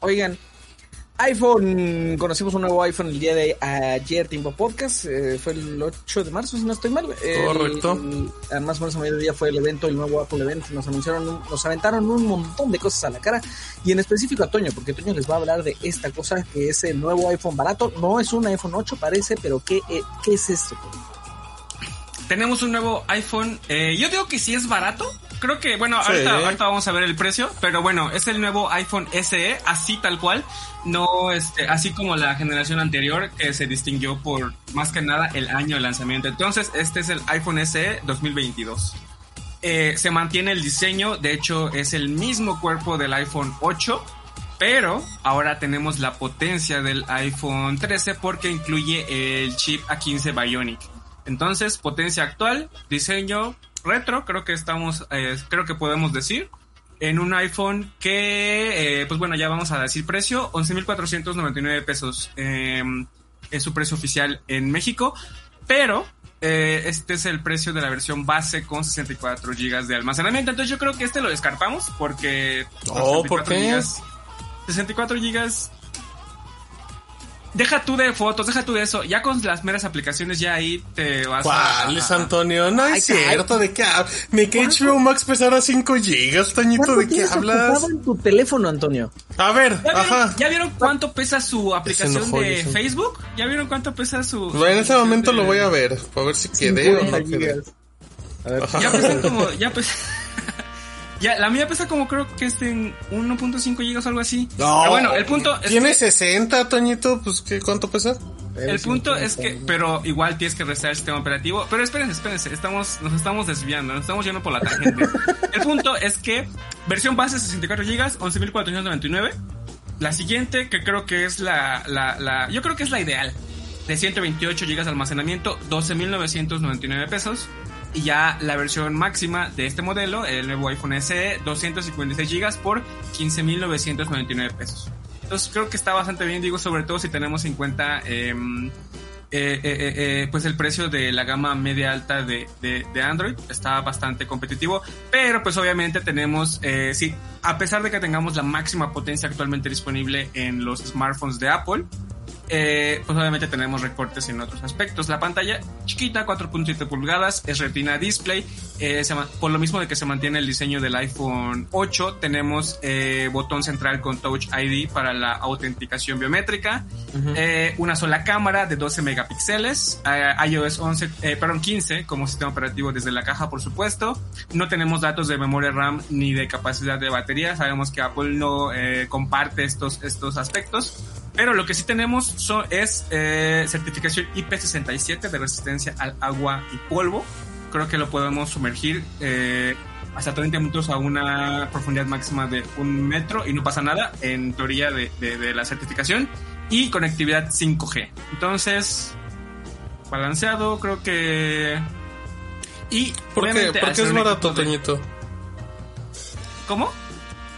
Oigan, iPhone, conocimos un nuevo iPhone el día de ayer, tiempo podcast, eh, fue el 8 de marzo, si no estoy mal. Correcto. El, más o menos a mediodía fue el evento, el nuevo Apple Event, nos anunciaron, nos aventaron un montón de cosas a la cara, y en específico a Toño, porque Toño les va a hablar de esta cosa que es el nuevo iPhone barato, no es un iPhone 8 parece, pero ¿qué, eh, qué es esto? Tenemos un nuevo iPhone, eh, yo digo que sí es barato, creo que, bueno, ahorita, ahorita, vamos a ver el precio, pero bueno, es el nuevo iPhone SE, así tal cual, no este, así como la generación anterior que se distinguió por más que nada el año de lanzamiento. Entonces, este es el iPhone SE 2022. Eh, se mantiene el diseño, de hecho es el mismo cuerpo del iPhone 8, pero ahora tenemos la potencia del iPhone 13 porque incluye el chip A15 Bionic. Entonces, potencia actual, diseño retro, creo que estamos, eh, creo que podemos decir, en un iPhone que, eh, pues bueno, ya vamos a decir precio, 11.499 pesos eh, es su precio oficial en México, pero eh, este es el precio de la versión base con 64 GB de almacenamiento, entonces yo creo que este lo descartamos porque... Oh, ¿por qué? 64 GB deja tú de fotos, deja tú de eso. Ya con las meras aplicaciones ya ahí te vas ¿Cuáles, Antonio? No es cierto, ¿de qué hablas? Me que HBO Max pesara 5 gigas, Toñito, ¿de qué hablas? en tu teléfono, Antonio? A ver, ¿Ya ajá. Vieron, ¿Ya vieron cuánto pesa su aplicación de Facebook? ¿Ya vieron cuánto pesa su...? Bueno, en ese momento de... lo voy a ver, para ver si quedé o no quedé. A ver, ya pesan como... Ya pesan... Ya, la mía pesa como creo que es en 1.5 gigas o algo así. No. Pero bueno, el punto es Tiene que, 60, Toñito, pues ¿qué, ¿cuánto pesa? El punto es que, pero igual tienes que restar el sistema operativo. Pero espérense, espérense, estamos, nos estamos desviando, nos estamos yendo por la tangente. el punto es que versión base 64 GB, 11.499. La siguiente, que creo que es la, la, la, yo creo que es la ideal, de 128 GB de almacenamiento, 12.999 pesos. Y ya la versión máxima de este modelo, el nuevo iPhone SE, 256 GB por 15.999 pesos. Entonces creo que está bastante bien, digo, sobre todo si tenemos en cuenta eh, eh, eh, pues el precio de la gama media alta de, de, Android. Está bastante competitivo, pero pues obviamente tenemos, sí, a pesar de que tengamos la máxima potencia actualmente disponible en los smartphones de Apple, eh, pues obviamente tenemos recortes en otros aspectos. La pantalla chiquita, 4.7 pulgadas, es retina display. Eh, se, por lo mismo de que se mantiene el diseño del iPhone 8, tenemos eh, botón central con Touch ID para la autenticación biométrica. Uh -huh. una sola cámara de 12 megapíxeles. iOS 11, perdón, 15 como sistema operativo desde la caja, por supuesto. No tenemos datos de memoria RAM ni de capacidad de batería. Sabemos que Apple no comparte estos, estos aspectos. Pero lo que sí tenemos son, es eh, certificación IP67 de resistencia al agua y polvo. Creo que lo podemos sumergir eh, hasta 30 minutos a una profundidad máxima de un metro y no pasa nada en teoría de, de, de la certificación. Y conectividad 5G. Entonces, balanceado, creo que... Y ¿Por qué, ¿Por qué es barato, de... Toñito? ¿Cómo?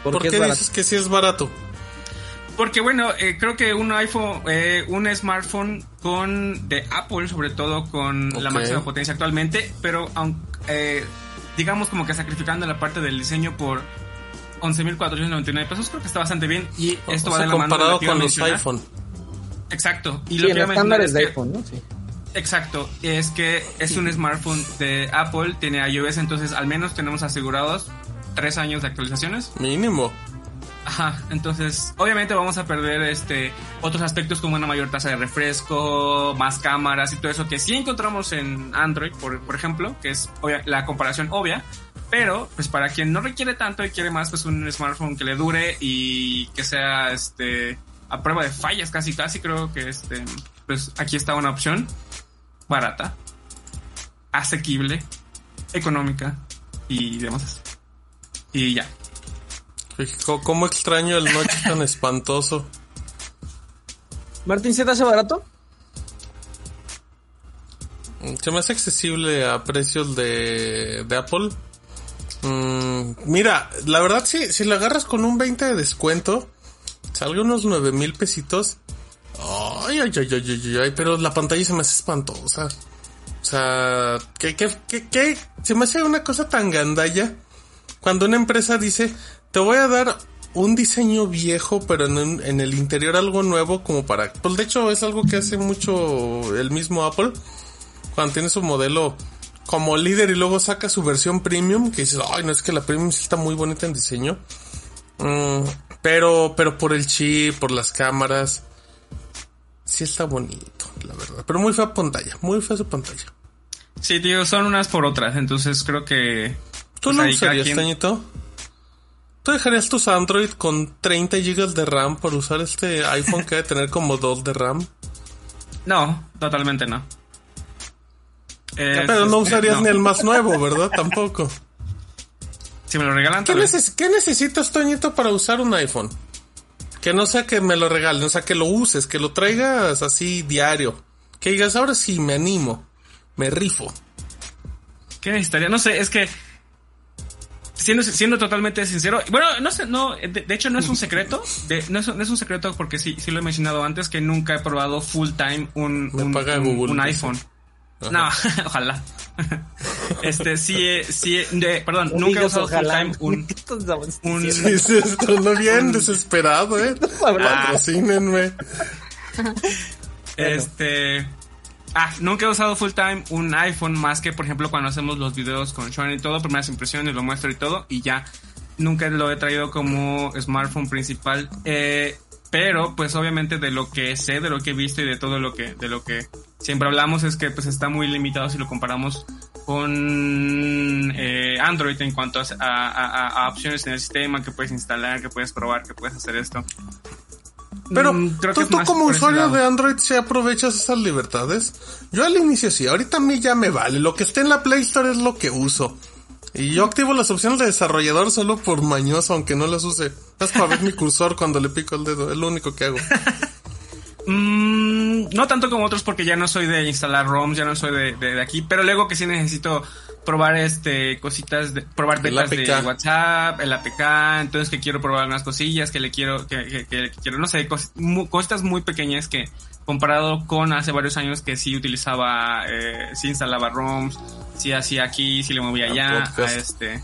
¿Por, ¿Por qué, qué dices que sí es barato? Porque bueno, eh, creo que un iPhone, eh, un smartphone con de Apple, sobre todo con okay. la máxima potencia actualmente, pero eh, digamos como que sacrificando la parte del diseño por 11.499 pesos, creo que está bastante bien y esto o va sea, de la mano comparado de con los iPhone. Exacto. Y sí, lo que en estándares de iPhone, ¿no? Sí. Exacto, es que es un smartphone de Apple, tiene iOS, entonces al menos tenemos asegurados tres años de actualizaciones. Mínimo. Ajá, entonces obviamente vamos a perder este otros aspectos como una mayor tasa de refresco, más cámaras y todo eso que sí encontramos en Android, por, ejemplo, que es obvia, la comparación obvia, pero pues para quien no requiere tanto y quiere más pues un smartphone que le dure y que sea este a prueba de fallas casi casi creo que este pues aquí está una opción barata, asequible, económica y demás. Y ya. ¿Cómo extraño el noche tan espantoso? Martín, ¿se te hace barato? Se me hace accesible a precios de, de Apple. Mm, mira, la verdad, si, si lo agarras con un 20 de descuento, salga unos 9 mil pesitos. Ay, ay, ay, ay, ay, ay, pero la pantalla se me hace espantosa. O sea, que, que, que, que se me hace una cosa tan gandalla. Cuando una empresa dice, te voy a dar un diseño viejo, pero en, en, el interior algo nuevo como para... Pues de hecho es algo que hace mucho el mismo Apple. Cuando tiene su modelo como líder y luego saca su versión premium, que dices, ay, no es que la premium sí está muy bonita en diseño. Mm, pero, pero por el chip, por las cámaras, sí está bonito, la verdad. Pero muy fea pantalla, muy fea su pantalla. Sí, tío, son unas por otras, entonces creo que... ¿Tú lo usarías, Tañito? ¿Tú dejarías tus Android con 30 GB de RAM por usar este iPhone que debe tener como 2 de RAM? No, totalmente no. pero no usarías ni el más nuevo, ¿verdad? Tampoco. Si me lo regalan, ¿Qué, ¿Qué necesitas, Toñito, para usar un iPhone? Que no sea que me lo regalen, o sea, que lo uses, que lo traigas así diario. Que digas, ahora sí, me animo, me rifo. ¿Qué necesitaría? No sé, es que siendo, siendo totalmente sincero, bueno, no sé, no, de, hecho no es un secreto, no, es, un secreto porque sí, sí lo he mencionado antes que nunca he probado full time un, un, iPhone. No, ojalá. Este, sí, eh, sí, eh, de, perdón, nunca he usado full time un, un... Sí, sí, estoy bien desesperado, eh. Patrocínenme. Este, Ah, nunca he usado full time un iPhone más que, por ejemplo, cuando hacemos los videos con Sean y todo, primeras impresiones, lo muestro y todo, y ya. Nunca lo he traído como smartphone principal. Eh, pero, pues obviamente de lo que sé, de lo que he visto y de todo lo que, de lo que siempre hablamos es que pues está muy limitado si lo comparamos con eh, Android en cuanto a, opciones en el sistema que puedes instalar, que puedes probar, que puedes hacer esto. Pero mm, tú, como usuario de Android ¿se aprovechas esas libertades. Yo al inicio sí, ahorita a mí ya me vale. Lo que esté en la Play Store es lo que uso. Y yo activo las opciones de desarrollador solo por mañoso, aunque no las use. Es para ver mi cursor cuando le pico el dedo, es lo único que hago. Mm, no tanto como otros porque ya no soy de instalar ROMs, ya no soy de, de aquí, pero luego que sí necesito probar este cositas de probar betas de WhatsApp, el APK, entonces que quiero probar unas cosillas, que le quiero que, que, quiero no sé, cositas muy pequeñas que comparado con hace varios años que sí utilizaba eh, sí instalaba ROMs, sí hacía aquí, sí le movía allá a este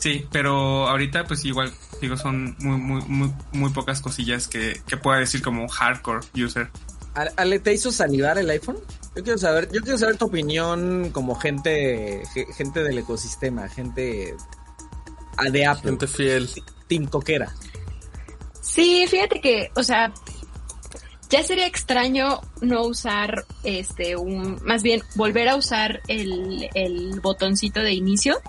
Sí, pero ahorita pues igual digo son muy muy muy muy pocas cosillas que que pueda decir como hardcore user. ¿Ale te hizo salivar el iPhone? Yo quiero saber, yo quiero saber tu opinión como gente, gente del ecosistema, gente de Apple. Gente fiel. Team Coquera. Sí, fíjate que, o sea, ya sería extraño no usar este un, más bien volver a usar el, el botoncito de inicio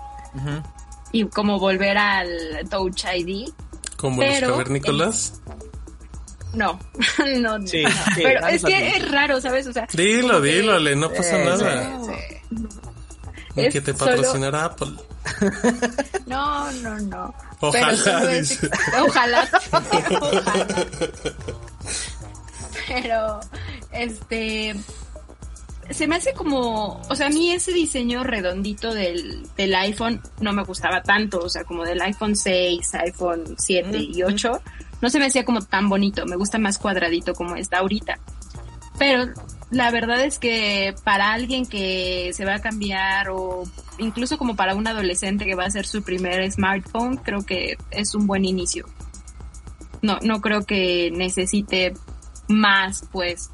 y como volver al Touch ID. Como los cavernícolas. No, no, no. pero es que es raro, ¿sabes? O sea, dilo, dilo, Ale, no pasa nada. Sí, que te patrocinara Apple. No, no, no. Ojalá, ojalá, ojalá. Pero, este, se me hace como, o sea, a mí ese diseño redondito del, del iPhone no me gustaba tanto, o sea, como del iPhone 6, iPhone 7 y 8 no se me hacía como tan bonito, me gusta más cuadradito como está ahorita. Pero la verdad es que para alguien que se va a cambiar o incluso como para un adolescente que va a hacer su primer smartphone, creo que es un buen inicio. No, no creo que necesite más, pues,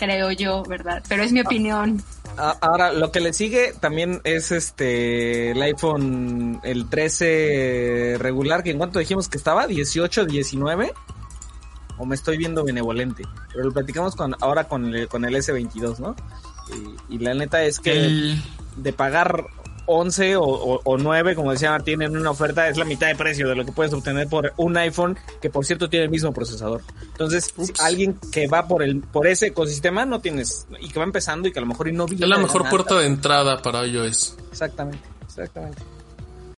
creo yo, ¿verdad? Pero es mi opinión. Ahora, lo que le sigue también es este el iPhone, el 13 regular, que en cuanto dijimos que estaba, 18, 19, o me estoy viendo benevolente, pero lo platicamos con ahora con el, con el S22, ¿no? Y, la neta es que de pagar 11 o, 9, como decía Martín, en una oferta es la mitad de precio de lo que puedes obtener por un iPhone que por cierto tiene el mismo procesador. Entonces, alguien que va por el por ese ecosistema no tienes y que va empezando y que a lo mejor y no Es la mejor puerta de entrada para iOS. Exactamente, exactamente.